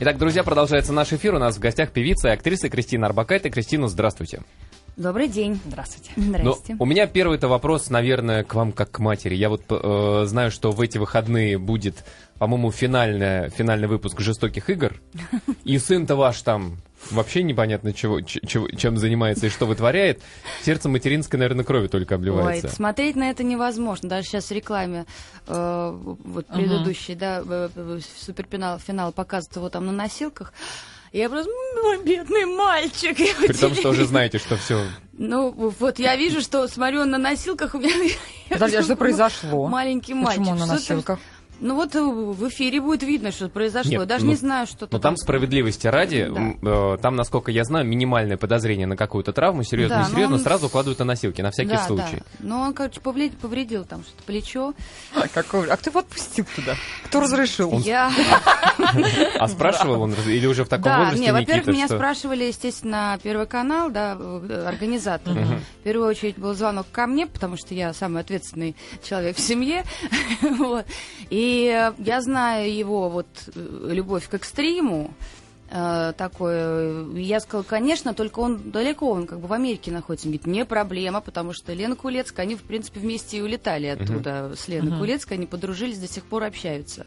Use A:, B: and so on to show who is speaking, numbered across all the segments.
A: Итак, друзья, продолжается наш эфир. У нас в гостях певица и актриса Кристина Арбакайте. Кристина, здравствуйте.
B: Добрый день.
C: Здравствуйте.
B: Здрасте.
A: Ну, у меня первый-то вопрос, наверное, к вам как к матери. Я вот э, знаю, что в эти выходные будет, по-моему, финальная, финальный выпуск «Жестоких игр». И сын-то ваш там вообще непонятно чего, чего- чем занимается и что вытворяет. Сердце материнской, наверное, крови только
B: Ой,
A: обливается.
B: смотреть на это невозможно. Даже сейчас в рекламе э, вот предыдущий, да, э, э, суперфинал финал показывает его там на носилках. Я просто, «М, мой бедный мальчик.
A: При том, что уже знаете, что все...
B: Ну, вот я вижу, что смотрю он на носилках, у меня...
C: Подожди, а что произошло?
B: Маленький мальчик.
C: Почему он на
B: Что-то-
C: носилках?
B: Ну вот э, в эфире будет видно, что произошло.
A: Нет,
B: Даже
A: ну-
B: не знаю, что
A: Но там справедливости ради,
B: Да.
A: э, там, насколько я знаю, минимальное подозрение на какую-то травму, серьезно,
B: Да,
A: серьезно,
B: он-
A: сразу укладывают на носилки, на всякий
B: да,
A: случай.
B: Да. Но он, короче, повредил, повредил там что-то плечо.
C: А, какой- а кто его отпустил туда? Кто разрешил?
B: Я...
A: А спрашивал он или уже в таком
B: да,
A: возрасте
B: не, во-первых, меня спрашивали, естественно, Первый канал, да, э, организатор. В первую очередь был звонок ко мне, потому что я самый ответственный человек в семье. Вот. И э, я знаю его вот э, любовь к экстриму, э, такое. Я сказала, конечно, только он далеко, он как бы в Америке находится. Он говорит, не проблема, потому что Лена Кулецкая, они, в принципе, вместе и улетали оттуда с Леной
C: Мгм.
B: Кулецкой, они подружились, до сих пор общаются.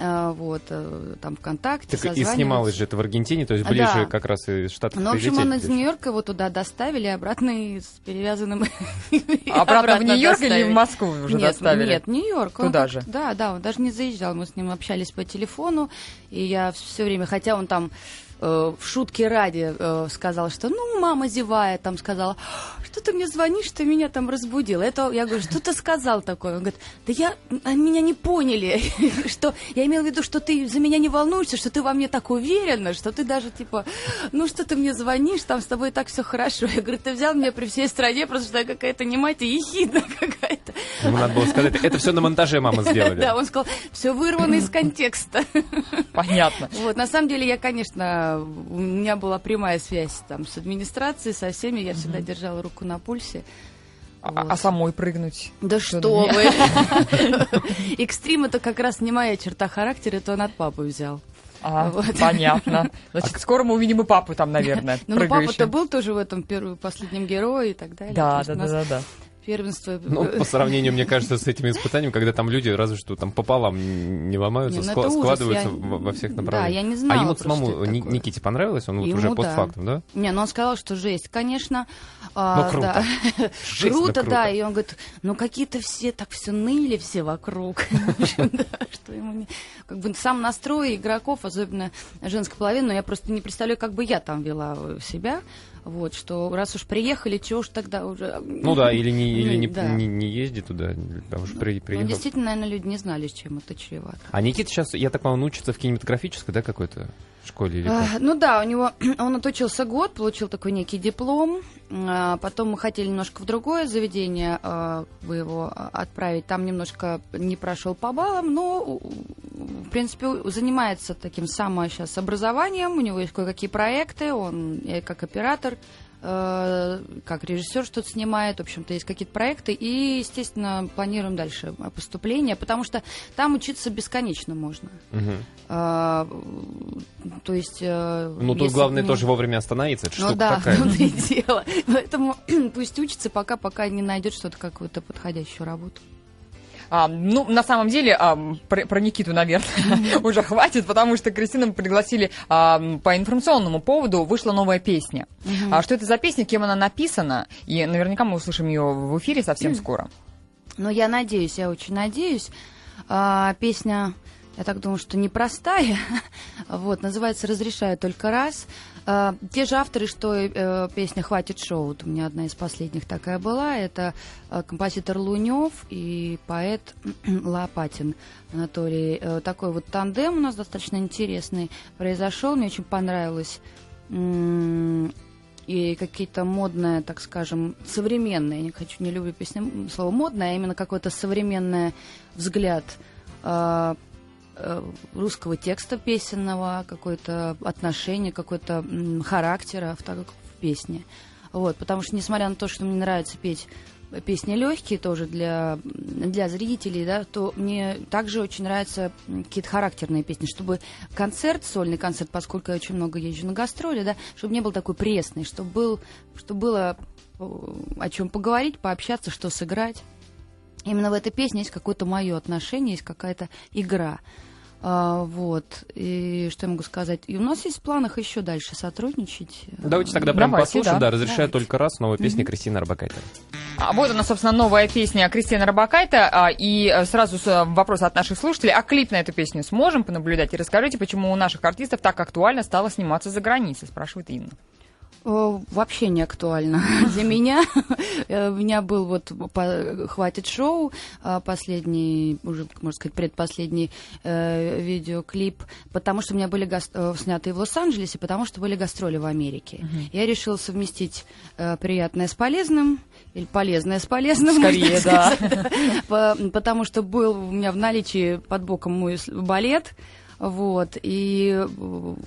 B: Э, Вот, э, там ВКонтакте,
A: Так и снималось же это в Аргентине, то есть
B: А,
A: ближе
B: да.
A: как раз из Штатов
B: Ну, в общем, он из Нью-Йорка его туда доставили, обратно и с перевязанным...
C: Обратно в Нью-Йорк или в. Москву уже доставили?
B: Нет, Нью-Йорк.
C: Туда же?
B: Да, да, он даже не заезжал. Мы с ним общались по телефону, и я все время, хотя он там э, в шутке ради э, сказал, что ну, мама зевает, там сказала, что ты мне звонишь, ты меня там разбудил. Это я говорю, что ты сказал такое? Он говорит, да я, а меня не поняли, что я имел в виду, что ты за меня не волнуешься, что ты во мне так уверена, что ты даже типа, ну что ты мне звонишь, там с тобой так все хорошо. Я говорю, ты взял меня при всей стране, просто что я какая-то не мать, а ехидна какая-то.
A: Ему надо было сказать, это все на монтаже мама сделали.
B: Да, он сказал, все вырвано из контекста.
C: Понятно.
B: Вот, на самом деле, я, конечно, у меня была прямая связь там с администрацией, со всеми, я всегда держала руку на пульсе.
C: А,
B: Вот.
C: а самой прыгнуть?
B: Да
C: Что
B: вы! Экстрим это как раз не моя черта характера, это он от папы взял.
C: А,
B: Вот.
C: понятно. Значит, скоро мы увидим и папу там, наверное,
B: Ну, ну папа-то был тоже в этом первом, последнем герое и так далее.
C: Да, да, да,
B: нас
C: да, да.
B: Первенство.
A: Ну, по сравнению, мне кажется, с этими испытаниями, когда там люди разве что там пополам не ломаются,
B: Не, ну ужас,
A: складываются
B: я-
A: во, всех
B: да,
A: направлениях.
B: я не
A: а
B: знала
A: ему
B: просто,
A: самому. Никите понравилось? Он вот
B: Ему
A: уже
B: да.
A: постфактум, да?
B: Не, ну он сказал, что жесть, конечно. А,
A: Ну, круто.
B: да.
A: Жесть, но
B: Круто,
A: круто.
B: да. И он говорит, ну какие-то все так все ныли все вокруг. Да, что ему Как бы сам настрой игроков, особенно женской половины, но я просто не представляю, как бы я там вела себя. Вот, что раз уж приехали, чего уж тогда уже...
A: Ну да, или не, или не,
B: Да.
A: не, не езди туда, а уж при-
B: Ну,
A: приехал.
B: действительно, наверное, люди не знали, с чем это чревато.
A: А Никита сейчас, я так понимаю, он учится в кинематографической, да, какой-то школе или
B: А? Ну да, у него он отучился год, получил такой некий диплом. А, Потом мы хотели немножко в другое заведение а, его а, отправить. Там немножко не прошел по баллам, но в принципе занимается таким само сейчас образованием. У него есть кое-какие проекты, он и как оператор э, как режиссер что-то снимает, в общем-то, есть какие-то проекты, и, естественно, планируем дальше поступление, потому что там учиться бесконечно можно.
A: Мгм.
B: А, то есть... э,
A: Ну, тут главное
B: не-
A: тоже вовремя остановиться, это
B: Ну
A: штука
B: да,
A: такая.
B: в том-то и дело. Поэтому пусть учится, пока, пока не найдет что-то, какую-то подходящую работу.
C: А, ну, на самом деле, а, про, про Никиту, наверное, уже хватит, потому что Кристину пригласили а, по информационному поводу, вышла новая песня. А что это за песня, кем она написана? И наверняка мы услышим ее в эфире совсем скоро.
B: Но я надеюсь, я очень надеюсь. А, песня, я так думаю, что непростая. вот, называется «Разрешаю только раз». А, те же авторы, что э, песня «Хватит шоу». Вот у меня одна из последних такая была. Это э, композитор Лунев и поэт Лопатин Анатолий. Э, такой вот тандем у нас достаточно интересный произошел. Мне очень понравилось. И какие-то модные, так скажем, современные, я не хочу, не люблю песню, слово модное, а именно какой-то современный взгляд э, русского текста песенного, какое-то отношение, какой-то характера в, так, в песне. Вот, потому что, несмотря на то, что мне нравится петь песни легкие тоже для, для зрителей, да, то мне также очень нравятся какие-то характерные песни, чтобы концерт, сольный концерт, поскольку я очень много езжу на гастроли, да, чтобы не был такой пресный, чтобы, был, чтобы было э, о чем поговорить, пообщаться, что сыграть. Именно в этой песне есть какое-то мое отношение, есть какая-то игра. А, вот. И что я могу сказать? И у нас есть в планах еще дальше сотрудничать.
A: Давайте тогда прям
C: Давайте,
A: послушаем.
C: да.
A: Да, разрешаю только раз. Новая песня Кристины Арбакайте.
C: А вот она, собственно, новая песня Кристины Рабакайта. И э, сразу э, вопрос от наших слушателей. А клип на эту песню сможем понаблюдать? И расскажите, почему у наших артистов так актуально стало сниматься за границей, спрашивает Инна.
B: О, Вообще не актуально для меня. Э, У меня был вот «Хватит шоу», а, последний, уже, можно сказать, предпоследний э, видеоклип, потому что у меня были э, снятые в Лос-Анджелесе, потому что были гастроли в Америке. Я решила совместить э, приятное с полезным, или полезное с полезным.
C: Скорее, да.
B: Потому что был у меня в наличии под боком мой балет, вот, и э,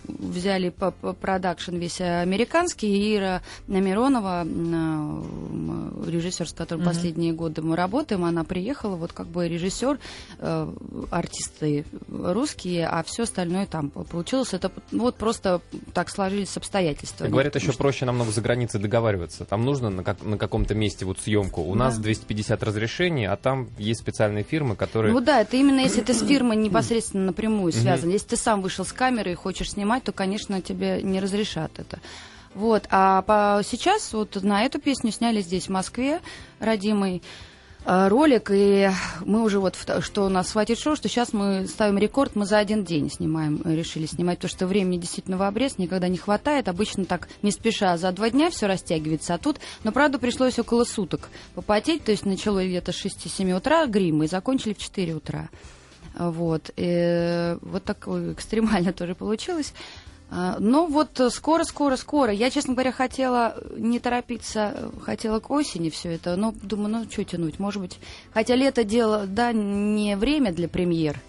B: взяли по- продакшн весь американский, Ира Миронова, м, режиссер, с которым последние годы мы работаем, она приехала, вот как бы режиссер, э, артисты русские, а все остальное там получилось. Это вот просто так сложились обстоятельства.
A: Говорят,
B: Потому
A: еще
B: что-
A: проще намного за границей договариваться. Там нужно на, как- на каком-то месте вот съемку. У нас 250 разрешений, а там есть специальные фирмы, которые...
B: Ну да, это именно если ты с фирмой непосредственно напрямую связан. Если ты сам вышел с камеры и хочешь снимать, то, конечно, тебе не разрешат это. Вот, а по, сейчас вот на эту песню сняли здесь, в Москве, родимый э, ролик, и мы уже вот, что у нас хватит шоу, что сейчас мы ставим рекорд, мы за один день снимаем, э, решили снимать, потому что времени действительно в обрез никогда не хватает, обычно так не спеша, за два дня все растягивается, а тут, но правда пришлось около суток попотеть, то есть начало где-то с 6-7 утра грима и закончили в 4 утра. Вот. И вот так экстремально тоже получилось. А, Но вот э, скоро, скоро, скоро. Я, честно говоря, хотела не торопиться, хотела к осени все это. Но думаю, ну что тянуть, может быть. Хотя лето дело, да, не время для премьер.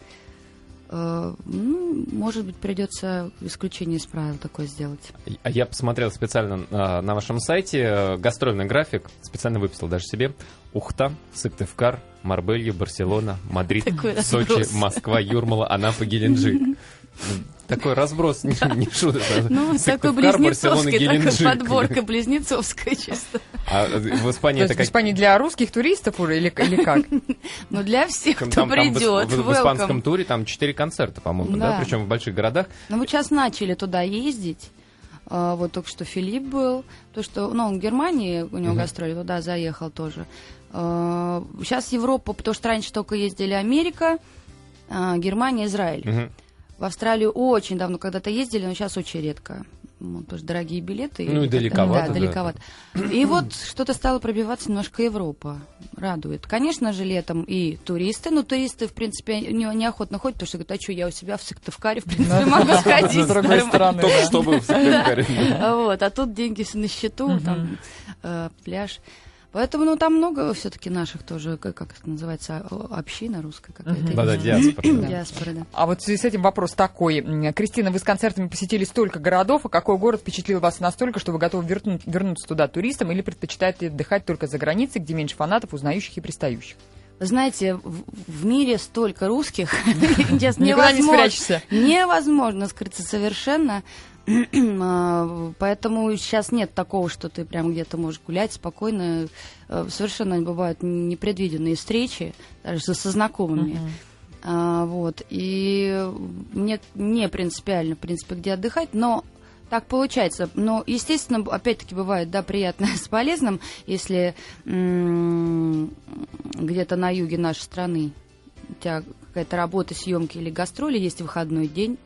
B: Э, Ну, может быть, придется исключение из правил такое сделать.
A: А Я посмотрел специально а, на вашем сайте э, гастрольный график, специально выписал даже себе. Ухта, Сыктывкар, Марбелья, Барселона, Мадрид, Сочи. Москва, Юрмала, Анапа, Геленджик. Такой разброс, не, не шутка.
B: Ну, такой близнецовский, такая подборка близнецовская чисто.
A: А в Испании
C: То
A: это
C: есть в
A: как...
C: Испании для русских туристов уже или, или как?
B: Ну, для всех, кто
A: Там, там в,
B: придет.
A: в- в испанском туре там четыре концерта, по-моему, да,
B: Да.
A: причем в больших городах.
B: Ну, вот сейчас начали туда ездить. А, Вот только что Филипп был. То, что, ну, он в Германии, у него гастроли, туда заехал тоже. Сейчас Европа, потому что раньше только ездили Америка, а, Германия, Израиль. В Австралию очень давно когда-то ездили, но сейчас очень редко. Ну, потому что дорогие билеты.
A: Ну, и далековато,
B: Да,
A: да.
B: далековато. И вот что-то стало пробиваться немножко Европа. Радует. Конечно же, летом и туристы. Но туристы, в принципе, не, неохотно ходят, потому что говорят, а что, я у себя в Сыктывкаре, в принципе, могу сходить.
C: С другой
B: нормально».
C: стороны.
A: Только чтобы в Сыктывкаре.
B: А Вот, а тут деньги на счету, там э, пляж. Поэтому, ну, там много все-таки наших тоже, как, как это называется, община русская какая-то. Не знаю.
A: диаспора, да.
B: Диаспора, да.
C: А вот в связи с этим вопрос такой. Кристина, вы с концертами посетили столько городов, а какой город впечатлил вас настолько, что вы готовы верну- вернуться туда туристом или предпочитаете отдыхать только за границей, где меньше фанатов, узнающих и пристающих?
B: Вы знаете, в, в мире столько русских, честно,
C: Никуда не
B: невозможно-
C: спрячешься.
B: Невозможно скрыться совершенно. А, Поэтому сейчас нет такого, что ты прям где-то можешь гулять спокойно. Э, Совершенно бывают непредвиденные встречи, даже со, знакомыми. А, вот. И мне не принципиально, в принципе, где отдыхать, но так получается. Но, естественно, опять-таки бывает, да, приятно с полезным, если м, где-то на юге нашей страны у тебя какая-то работа, съемки или гастроли, есть выходной день,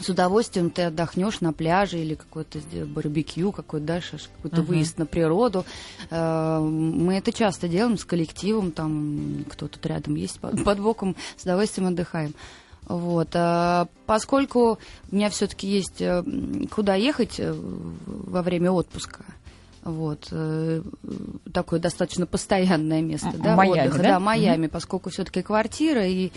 B: с удовольствием ты отдохнешь на пляже или какой-то сдел- барбекю, какой-то дальше, какой-то
C: Мгм.
B: выезд на природу. Э, Мы это часто делаем с коллективом, там кто тут рядом есть под, боком, с удовольствием отдыхаем. Вот. а Поскольку у меня все-таки есть э, куда ехать э, во время отпуска, вот, э, такое достаточно постоянное место, да,
C: Майами,
B: отдыха,
C: да?
B: да, Майами, поскольку все-таки квартира и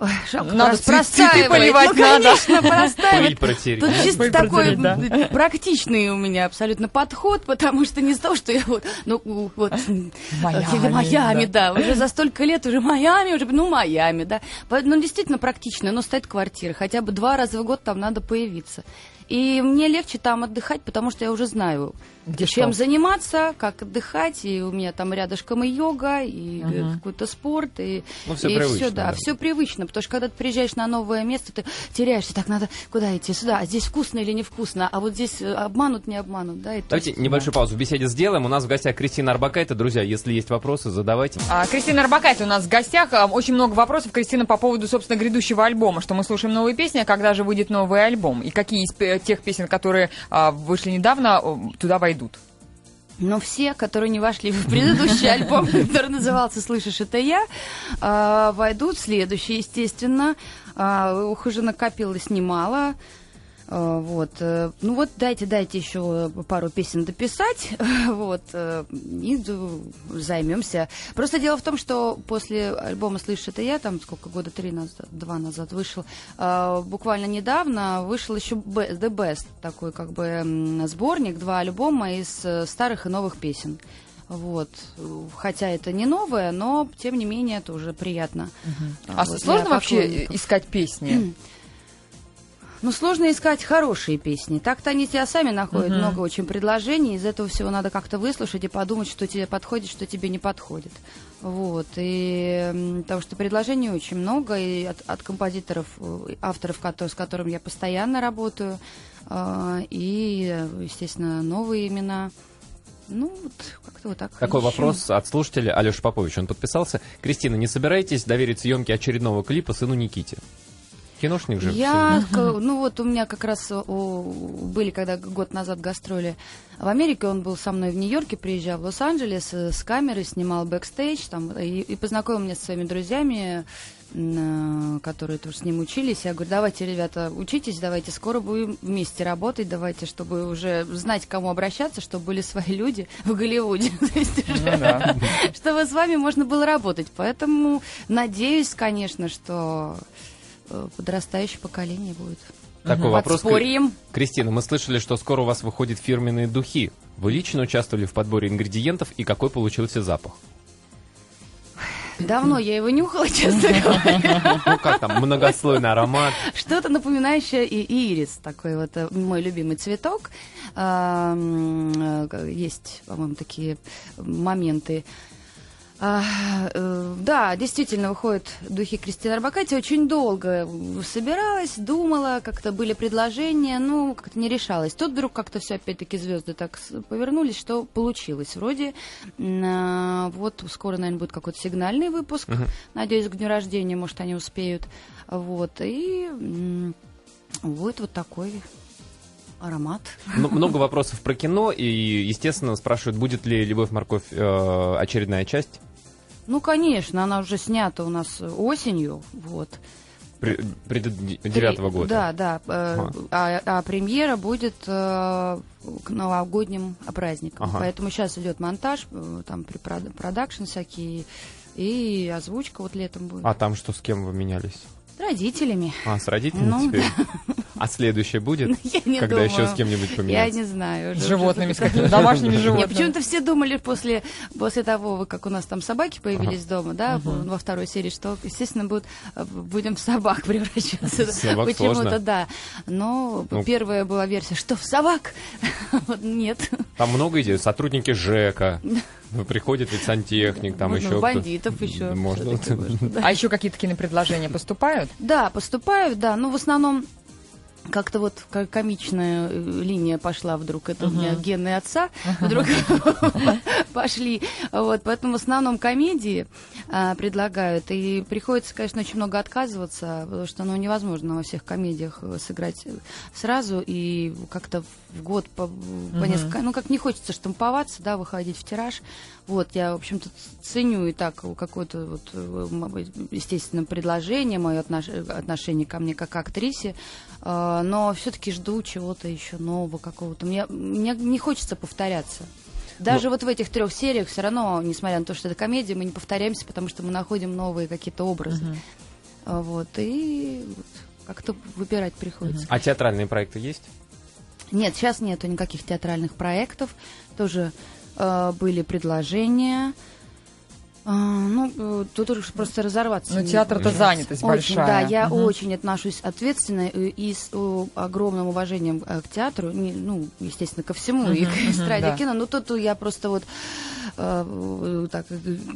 B: Ой, жалко,
C: Надо
B: прос-
C: цве- цветы
B: простаивает.
C: поливать
B: ну,
C: надо.
B: конечно, простаивает.
A: Пыль протереть.
B: Тут чисто
C: Пыль
B: такой
C: протереть, да.
B: практичный у меня абсолютно подход, потому что не с того, что я вот, ну, вот,
C: Майами,
B: э, Майами, да. уже за столько лет уже Майами, уже, ну, Майами, да. Ну, действительно практично, но стоит квартира, хотя бы два раза в год там надо появиться. И мне легче там отдыхать, потому что я уже знаю,
C: Где
B: чем
C: что.
B: заниматься, как отдыхать, и у меня там рядышком и йога, и э, какой-то спорт, и,
A: Ну, всё
B: и
A: привычно,
B: всё, да,
A: да.
B: все привычно, потому что когда ты приезжаешь на новое место, ты теряешься, так надо куда идти, сюда, а здесь вкусно или невкусно, а вот здесь э, обманут, не обманут, да, и
A: Давайте
B: есть-
A: небольшую паузу в беседе сделаем. У нас в гостях Кристина Арбакайте. Друзья, если есть вопросы, задавайте.
C: А, Кристина Арбакайте у нас в гостях. А, Очень много вопросов, Кристина, по поводу, собственно, грядущего альбома. Что мы слушаем новые песни, а когда же выйдет новый альбом? И какие из тех песен, которые а, вышли недавно, туда войдут?
B: Но все, которые не вошли в предыдущий альбом, который назывался «Слышишь, это я», а, войдут в следующий, естественно. А, Их уже накопилось немало. А, Вот. э, Ну вот, дайте, дайте еще пару песен дописать. Вот. э, И займемся. Просто дело в том, что после альбома «Слышишь, это я», там сколько, года три назад, два назад вышел, а, буквально недавно вышел еще The Best, такой как бы сборник, два альбома из э, старых и новых песен. Вот. Хотя это не новое, но тем не менее это уже приятно.
C: А
B: вот,
C: сложно вообще искать песни?
B: Ну, сложно искать хорошие песни. Так-то они тебя сами находят.
C: Мгм.
B: Много очень предложений. Из этого всего надо как-то выслушать и подумать, что тебе подходит, что тебе не подходит. Вот. И потому что предложений очень много. И от, от композиторов, э, авторов, с которыми я постоянно работаю. а, И, э, естественно, новые имена. Ну, вот как-то вот так.
A: Такой
B: ищу.
A: вопрос от слушателя Алеша Попович. Он подписался. Кристина, не собираетесь доверить съемки очередного клипа сыну Никите? Киношник же.
B: Я, ну вот у меня как раз о, были, когда год назад гастроли в Америке, он был со мной в Нью-Йорке, приезжал в Лос-Анджелес э, с камерой, снимал бэкстейдж там, и, и познакомил меня со своими друзьями, э, которые тоже с ним учились. Я говорю, давайте, ребята, учитесь, давайте скоро будем вместе работать, давайте, чтобы уже знать, к кому обращаться, чтобы были свои люди в Голливуде.
C: Ну
B: чтобы с вами можно было работать. Поэтому надеюсь, конечно, что э, подрастающее поколение будет.
A: Такой вопрос.
B: Подспорьем.
A: Кристина, мы слышали, что скоро у вас выходят фирменные духи. Вы лично участвовали в подборе ингредиентов и какой получился запах?
B: Давно я его нюхала, честно говоря.
A: Ну как там, многослойный аромат.
B: Что-то напоминающее и ирис, такой вот э, мой любимый цветок. Э, Есть, по-моему, такие моменты. А, э, да, действительно, выходят духи Кристины Арбакайте. Очень долго собиралась, думала, как-то были предложения, ну, как-то не решалась. Тут вдруг как-то все опять-таки звезды так повернулись, что получилось. Вроде а, вот скоро, наверное, будет какой-то сигнальный выпуск. Надеюсь, к дню рождения, может, они успеют. Вот, и м, будет вот такой аромат.
A: Много вопросов про кино, и, естественно, спрашивают, будет ли «Любовь, морковь» э, очередная часть?
B: Ну, конечно, она уже снята у нас осенью, вот.
A: Пред- девятого года.
B: Да, да. э,
A: Ага.
B: а, а премьера будет э, к новогодним праздникам.
A: Ага.
B: Поэтому сейчас идет монтаж, э, там при прод- продакшн всякие, и озвучка вот летом будет.
A: А там что, с кем вы менялись?
B: С родителями.
A: А, с родителями
B: Ну,
A: теперь? А следующее будет?
B: Я не
A: Когда
B: думаю.
A: еще с кем-нибудь
B: Я
A: поменяться?
B: не знаю.
C: С животными, с какими домашними
B: Нет,
C: животными.
B: почему-то все думали после, после того, как у нас там собаки появились дома, да, во второй серии, что, естественно, будут, э, будем в собак превращаться.
A: Собак
B: Почему-то,
A: сложно.
B: да. Но
A: Ну.
B: первая была версия, что в собак? Вот Нет.
A: Там много идей. Сотрудники ЖЭКа. Ну, Приходит ведь сантехник, там
B: Можно
A: еще
B: бандитов еще.
A: Можно.
B: да.
C: А еще какие-то кинопредложения поступают?
B: Да, поступают, да. Ну, в основном как-то вот ко- комичная э, линия пошла вдруг. Это у меня гены отца вдруг пошли. Вот, поэтому в основном комедии а, предлагают. И приходится, конечно, очень много отказываться, потому что ну, невозможно во всех комедиях э, сыграть сразу и как-то в год по, по несколько... Ну, как не хочется штамповаться, да, выходить в тираж. Вот, я, в общем-то, ценю и так какое-то, вот, э, естественно, предложение, мое отнош- отношение ко мне как к актрисе, э, но все-таки жду чего-то еще нового какого-то. Мне, мне не хочется повторяться. Даже вот в этих трех сериях все равно, несмотря на то, что это комедия, мы не повторяемся, потому что мы находим новые какие-то образы. А, Вот, и вот как-то выбирать приходится.
A: А театральные проекты есть?
B: Нет, сейчас нету никаких театральных проектов. Тоже э, были предложения. А, ну, э, тут уж просто разорваться.
C: Ну,
B: не-
C: театр-то занятость
B: Очень,
C: большая.
B: Да, я
C: Мгм.
B: очень отношусь ответственно и, и с э, огромным уважением э, к театру, не- ну, естественно, ко всему, и
C: Мгм,
B: к эстраде,
C: да.
B: и кино. Ну, тут я просто вот э, так,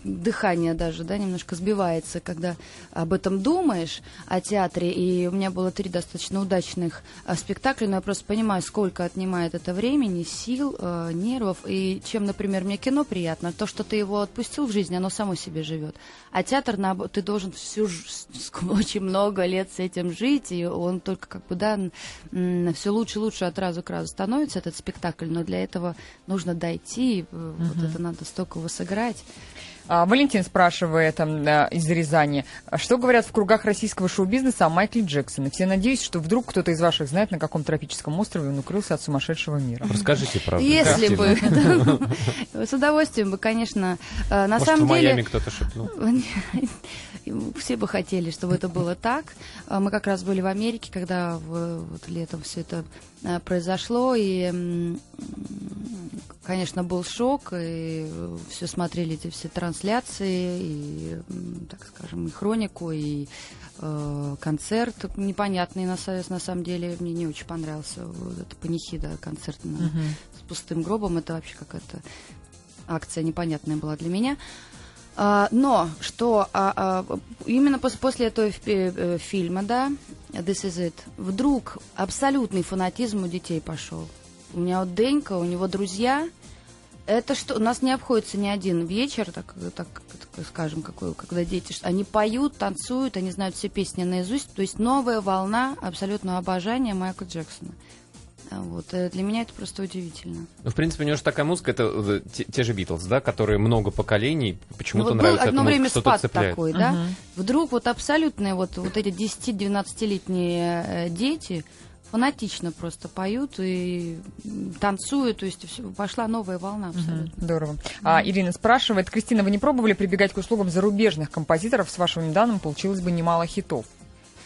B: дыхание даже, да, немножко сбивается, когда об этом думаешь, о театре. И у меня было три достаточно удачных э, спектакля, но я просто понимаю, сколько отнимает это времени, сил, э, нервов. И чем, например, мне кино приятно, то, что ты его отпустил в жизни, оно само себе живет. А театр, ты должен всю очень много лет с этим жить, и он только как бы, да, все лучше и лучше от раза к разу становится этот спектакль, но для этого нужно дойти, и, э, вот это надо столько его сыграть.
C: А, Валентин спрашивает там, да, из Рязани, а что говорят в кругах российского шоу-бизнеса о Майкле Джексоне? Все надеюсь, что вдруг кто-то из ваших знает, на каком тропическом острове он укрылся от сумасшедшего мира.
A: Расскажите, правда.
B: Если бы, с удовольствием бы, конечно, э, на самом
A: в Майами
B: деле...
A: кто-то шепнул.
B: Все бы хотели, чтобы это было так. А Мы как раз были в Америке, когда летом все это э, произошло, и, конечно, был шок, и все смотрели эти все трансляции, и, так скажем, и хронику, и э, концерт непонятный, на, на самом деле, мне не очень понравился вот эта панихида концерт на-
C: Мгм.
B: с пустым гробом, это вообще какая-то акция непонятная была для меня. А, но что а, а, именно пос- после этого фи- э, фильма, да, This is it, вдруг абсолютный фанатизм у детей пошел. У меня вот Денька, у него друзья. Это что, у нас не обходится ни один вечер, так, так, так скажем, какой, когда дети, они поют, танцуют, они знают все песни наизусть. То есть новая волна абсолютного обожания Майкла Джексона. А Вот. э, Для меня это просто удивительно.
A: Ну, в принципе, у него же такая музыка, это э, те, те же Битлз, да, которые много поколений, почему-то
B: Ну, вот
A: нравится
B: одно
A: эта
B: время
A: музыка,
B: спад
A: цепляет.
B: такой, да?
C: Мгм.
B: Вдруг вот абсолютные вот, вот эти 10-12-летние э, дети фанатично просто поют и танцуют, то есть пошла новая волна абсолютно.
C: Мгм. Здорово. А, Ирина спрашивает, Кристина, вы не пробовали прибегать к услугам зарубежных композиторов? С вашими данными получилось бы немало хитов.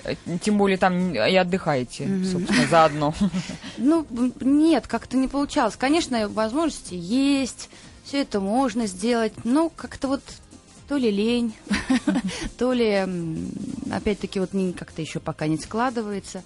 C: Э, Тем более там и отдыхаете,
B: Мгм.
C: собственно, заодно.
B: Ну, нет, как-то не получалось. Конечно, возможности есть, все это можно сделать, но как-то вот то ли лень, то ли, опять-таки, вот как-то еще пока не складывается.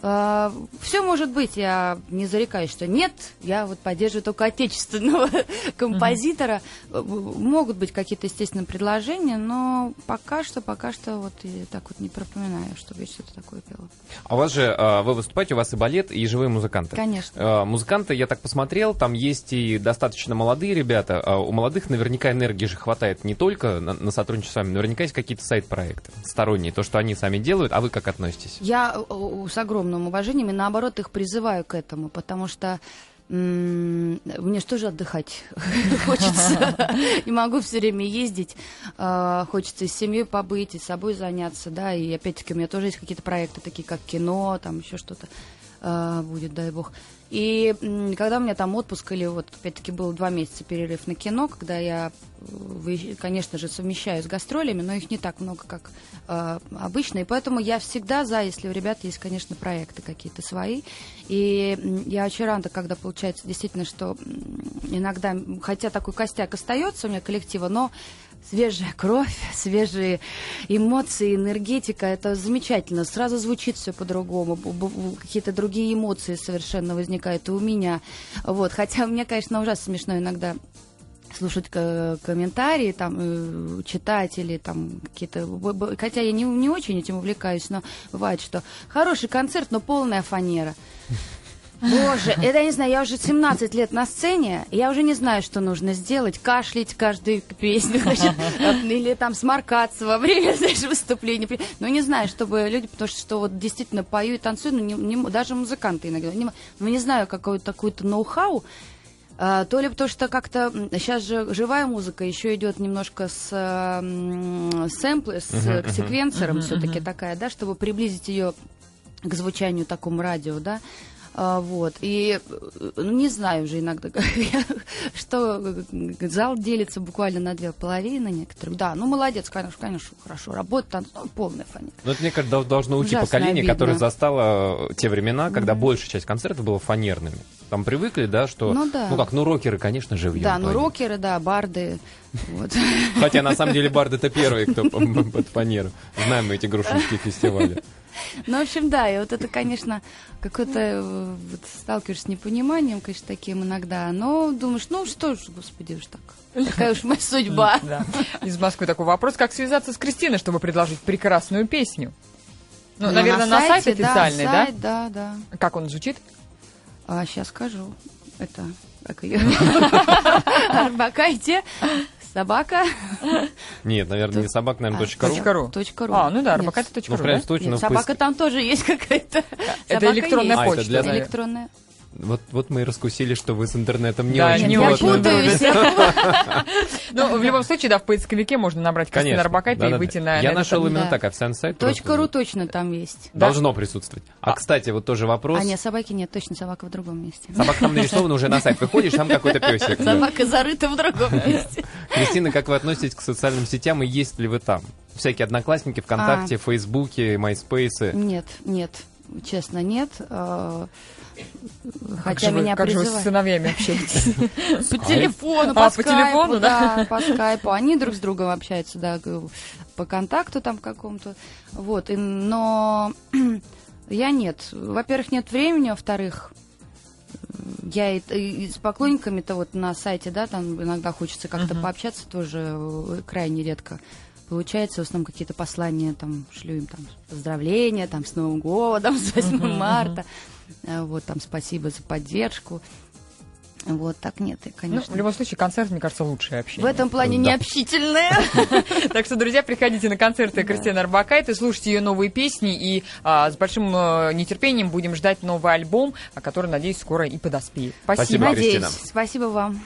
B: Все может быть, я не зарекаюсь, что нет, я вот поддерживаю только отечественного композитора. Э, Могут быть какие-то, естественно, предложения, но пока что, пока что вот я так вот не пропоминаю, чтобы я что-то такое пела.
A: А у вас же, э, вы выступаете, у вас и балет, и живые музыканты.
B: Конечно.
A: Э, Музыканты, я так посмотрел, там есть и достаточно молодые ребята. А У молодых наверняка энергии же хватает не только на, на сотрудничество с вами, наверняка есть какие-то сайт-проекты сторонние, то, что они сами делают, а вы как относитесь?
B: Я э, с огромным уважением и наоборот их призываю к этому, потому что мне что же отдыхать хочется. Не могу все время ездить. А, Хочется и с семьей побыть, и с собой заняться, да. И опять-таки у меня тоже есть какие-то проекты, такие как кино, там еще что-то а, будет, дай бог. И когда у меня там отпуск, или вот опять-таки был два месяца перерыв на кино, когда я, э, конечно же, совмещаю с гастролями, но их не так много, как э, обычно, и поэтому я всегда за, если у ребят есть, конечно, проекты какие-то свои. И я очень рада, когда получается действительно, что иногда, хотя такой костяк остается у меня коллектива, но свежая кровь, свежие эмоции, энергетика, это замечательно. Сразу звучит все по-другому, какие-то другие эмоции совершенно возникают и у меня. Вот. Хотя мне, конечно, ужасно смешно иногда слушать ко- комментарии, там, э, читать или там какие-то... Хотя я не, не очень этим увлекаюсь, но бывает, что хороший концерт, но полная фанера. Боже, это я не знаю, я уже 17 лет на сцене, я уже не знаю, что нужно сделать. Кашлять каждую песню, значит, или там сморкаться во время, знаешь, выступления. Ну, не знаю, чтобы люди, потому что, что вот действительно пою и танцую, ну, не- не- даже музыканты иногда, не, ну, не знаю, какой-то такой-то ноу-хау, а, то ли потому что как-то сейчас же живая музыка еще идет немножко с м, сэмплы, с э, секвенсором
C: Мгм,
B: все-таки такая, да, чтобы приблизить ее к звучанию такому радио, да. А, вот. И э, ну, не знаю уже иногда, что э, зал делится буквально на две половины некоторых. Да, ну молодец, конечно, конечно, хорошо. Работа ну, полная фаника.
A: Ну, это, мне кажется, должно уйти
B: Ужасно
A: поколение,
B: обидно.
A: которое застало э, те времена, когда большая часть концертов была фанерными. Там привыкли, да, что...
B: Ну да.
A: как, ну рокеры, конечно, живьем.
B: Да, ну рокеры, да, барды. Вот.
A: Хотя, на самом деле, Барды это первые, кто по- под фанеру. Знаем мы эти грушинские фестивали.
B: Ну, в общем, да, и вот это, конечно, какое-то э, вот, сталкиваешься с непониманием, конечно, таким иногда, но думаешь, ну что ж, господи, уж так. Такая уж моя судьба.
C: Да. Из Москвы такой вопрос. Как связаться с Кристиной, чтобы предложить прекрасную песню? Ну,
B: Ну,
C: наверное, на, сайт официальный,
B: да?
C: да?
B: сайт, да, да.
C: Как он звучит?
B: А, сейчас скажу. Это, как ее? Арбакайте. Собака.
A: Нет, наверное, не собак, наверное,
B: А,
A: точка ру.
C: Точка ру.
B: Точка ру.
C: А, ну да,
B: Нет.
C: арбакайте точка
A: Ну,
C: ру,
B: собака там тоже есть какая-то.
C: Это
B: Собака
C: электронная.
A: А,
C: почта.
B: Электронная.
A: Вот, вот мы и раскусили, что вы с интернетом не
C: Да,
A: очень
C: не
B: Я
C: очень
B: путаюсь.
C: Ну, в любом случае, да, в поисковике можно набрать Кристина. Арбакайте и выйти на...
A: Я
C: на
A: нашел именно так, официальный сайт.
B: Точка ру точно там есть.
A: Должно присутствовать. А, кстати, вот тоже вопрос.
B: А нет, собаки нет, точно собака в другом месте.
A: Собака там нарисована уже на сайт. Выходишь, там какой-то песик.
B: Собака зарыта в другом месте.
A: Кристина, как вы относитесь к социальным сетям и есть ли вы там? Всякие одноклассники, ВКонтакте, Фейсбуке, Майспейсы.
B: Нет, нет, честно, нет. А,
C: Как
B: Хотя
C: же вы-
B: меня
C: Как же вы с
B: призывают.
C: сыновьями общаетесь?
B: По телефону,
C: А,
B: по скайпу,
C: да?
B: по скайпу. Они друг с другом общаются, да, по контакту там какому-то. Вот, но я нет. Во-первых, нет времени, во-вторых, я и, и с поклонниками-то вот на сайте, да, там иногда хочется как-то
C: Мгм.
B: пообщаться, тоже э, крайне редко. Получается, в основном какие-то послания там шлю им там поздравления, там с Новым годом, с 8
C: Мгм,
B: марта. Э, Вот там спасибо за поддержку. Вот так нет, и,
C: Ну,
B: конечно.
C: в любом случае, концерт, мне кажется, лучшее
B: в
C: общение.
B: этом плане
A: Да.
B: необщительная.
C: Так что, друзья, приходите на концерты Кристины Арбакайте, слушайте ее новые песни, и а, с большим э, нетерпением будем ждать новый альбом, а который, надеюсь, скоро и подоспеет. Спасибо.
A: Кристина.
B: Надеюсь. Спасибо вам.